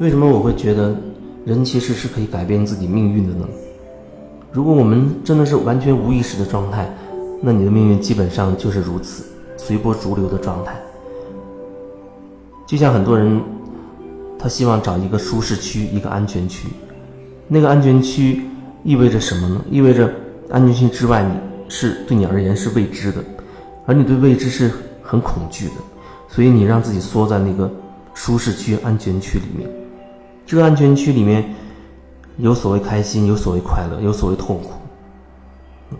为什么我会觉得人其实是可以改变自己命运的呢？如果我们真的是完全无意识的状态，那你的命运基本上就是如此，随波逐流的状态。就像很多人，他希望找一个舒适区，一个安全区。那个安全区意味着什么呢？意味着安全区之外，你是对你而言是未知的，而你对未知是很恐惧的，所以你让自己缩在那个舒适区、安全区里面。这个安全区里面有所谓开心，有所谓快乐，有所谓痛苦，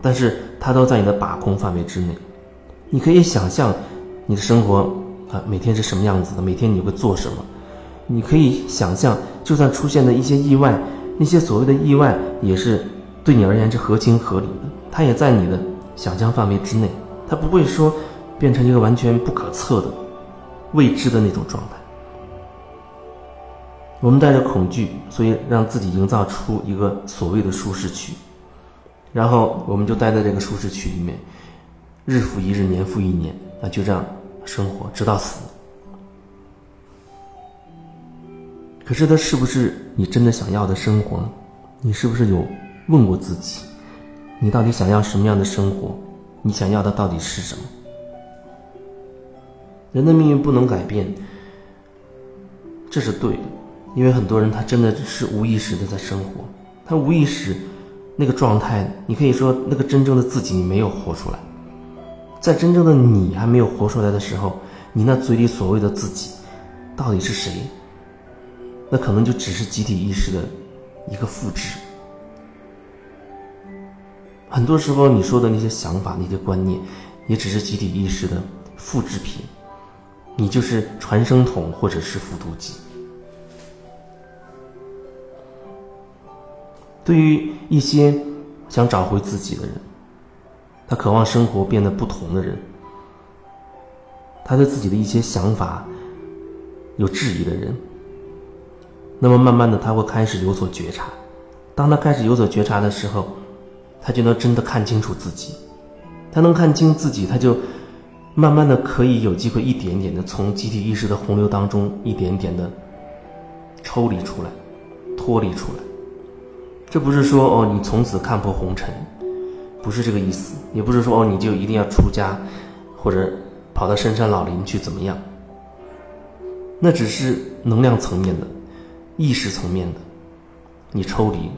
但是它都在你的把控范围之内。你可以想象你的生活。啊，每天是什么样子的？每天你会做什么？你可以想象，就算出现的一些意外，那些所谓的意外，也是对你而言是合情合理的，它也在你的想象范围之内，它不会说变成一个完全不可测的未知的那种状态。我们带着恐惧，所以让自己营造出一个所谓的舒适区，然后我们就待在这个舒适区里面，日复一日，年复一年，啊，就这样。生活直到死，可是，它是不是你真的想要的生活呢？你是不是有问过自己，你到底想要什么样的生活？你想要的到底是什么？人的命运不能改变，这是对的，因为很多人他真的是无意识的在生活，他无意识那个状态，你可以说那个真正的自己你没有活出来。在真正的你还没有活出来的时候，你那嘴里所谓的自己，到底是谁？那可能就只是集体意识的一个复制。很多时候你说的那些想法、那些观念，也只是集体意识的复制品，你就是传声筒或者是复读机。对于一些想找回自己的人。他渴望生活变得不同的人，他对自己的一些想法有质疑的人，那么慢慢的他会开始有所觉察。当他开始有所觉察的时候，他就能真的看清楚自己。他能看清自己，他就慢慢的可以有机会一点点的从集体意识的洪流当中一点点的抽离出来，脱离出来。这不是说哦，你从此看破红尘。不是这个意思，也不是说哦，你就一定要出家，或者跑到深山老林去怎么样？那只是能量层面的、意识层面的，你抽离。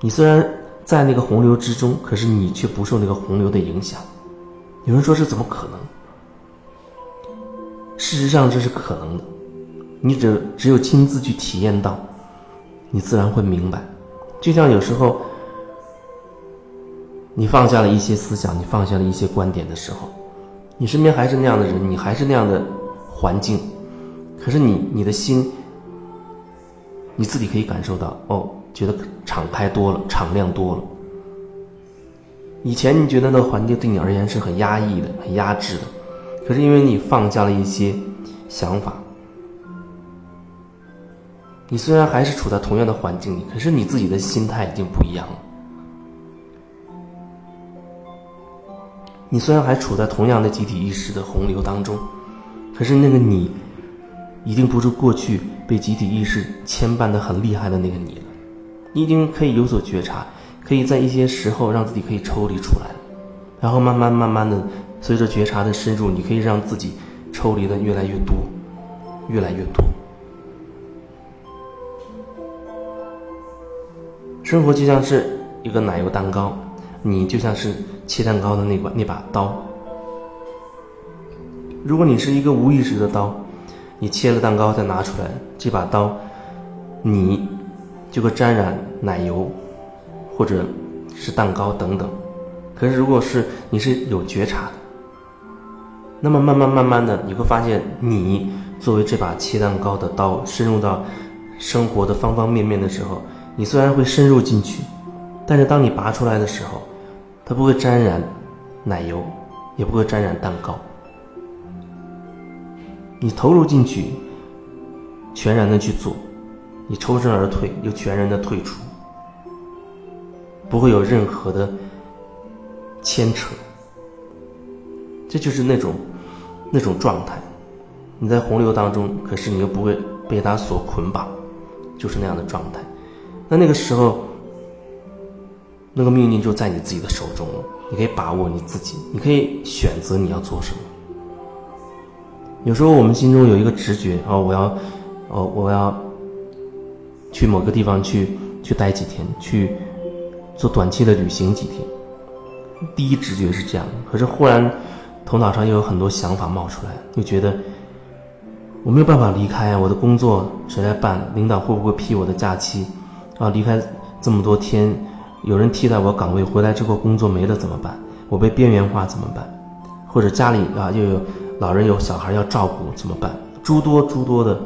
你虽然在那个洪流之中，可是你却不受那个洪流的影响。有人说这怎么可能？事实上这是可能的，你只只有亲自去体验到，你自然会明白。就像有时候。你放下了一些思想，你放下了一些观点的时候，你身边还是那样的人，你还是那样的环境，可是你你的心，你自己可以感受到哦，觉得敞开多了，敞亮多了。以前你觉得那个环境对你而言是很压抑的、很压制的，可是因为你放下了一些想法，你虽然还是处在同样的环境里，可是你自己的心态已经不一样了。你虽然还处在同样的集体意识的洪流当中，可是那个你，已经不是过去被集体意识牵绊的很厉害的那个你了。你已经可以有所觉察，可以在一些时候让自己可以抽离出来，然后慢慢慢慢的，随着觉察的深入，你可以让自己抽离的越来越多，越来越多。生活就像是一个奶油蛋糕，你就像是。切蛋糕的那把那把刀，如果你是一个无意识的刀，你切了蛋糕再拿出来，这把刀，你就会沾染奶油，或者是蛋糕等等。可是如果是你是有觉察的，那么慢慢慢慢的你会发现，你作为这把切蛋糕的刀，深入到生活的方方面面的时候，你虽然会深入进去，但是当你拔出来的时候。它不会沾染奶油，也不会沾染蛋糕。你投入进去，全然的去做，你抽身而退，又全然的退出，不会有任何的牵扯。这就是那种那种状态。你在洪流当中，可是你又不会被它所捆绑，就是那样的状态。那那个时候，那个命运就在你自己的手中了。你可以把握你自己，你可以选择你要做什么。有时候我们心中有一个直觉，哦，我要，哦，我要去某个地方去去待几天，去做短期的旅行几天。第一直觉是这样，可是忽然头脑上又有很多想法冒出来，就觉得我没有办法离开啊，我的工作谁来办？领导会不会批我的假期？啊，离开这么多天，有人替代我岗位回来之后工作没了怎么办？我被边缘化怎么办？或者家里啊又有。老人有小孩要照顾怎么办？诸多诸多的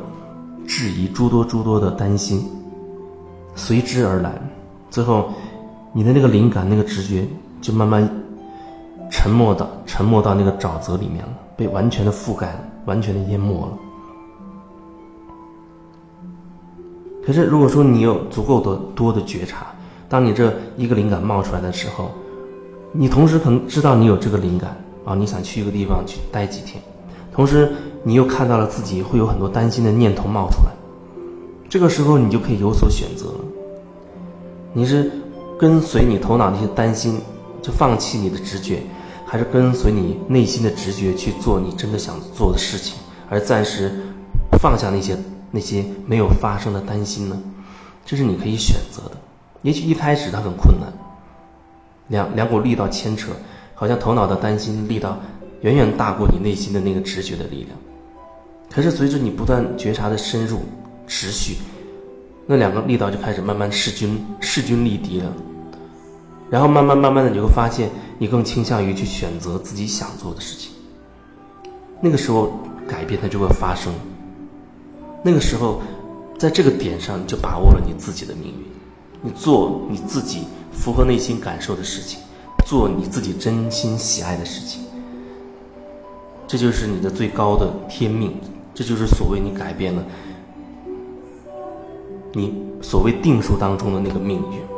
质疑，诸多诸多的担心，随之而来。最后，你的那个灵感、那个直觉就慢慢沉没到沉没到那个沼泽里面了，被完全的覆盖了，完全的淹没了。可是，如果说你有足够的多的觉察，当你这一个灵感冒出来的时候，你同时可能知道你有这个灵感。啊，你想去一个地方去待几天，同时你又看到了自己会有很多担心的念头冒出来，这个时候你就可以有所选择了。你是跟随你头脑那些担心，就放弃你的直觉，还是跟随你内心的直觉去做你真的想做的事情，而暂时放下那些那些没有发生的担心呢？这是你可以选择的。也许一开始它很困难，两两股力道牵扯。好像头脑的担心力道远远大过你内心的那个直觉的力量，可是随着你不断觉察的深入持续，那两个力道就开始慢慢势均势均力敌了，然后慢慢慢慢的你会发现，你更倾向于去选择自己想做的事情。那个时候改变它就会发生，那个时候在这个点上你就把握了你自己的命运，你做你自己符合内心感受的事情。做你自己真心喜爱的事情，这就是你的最高的天命，这就是所谓你改变了你所谓定数当中的那个命运。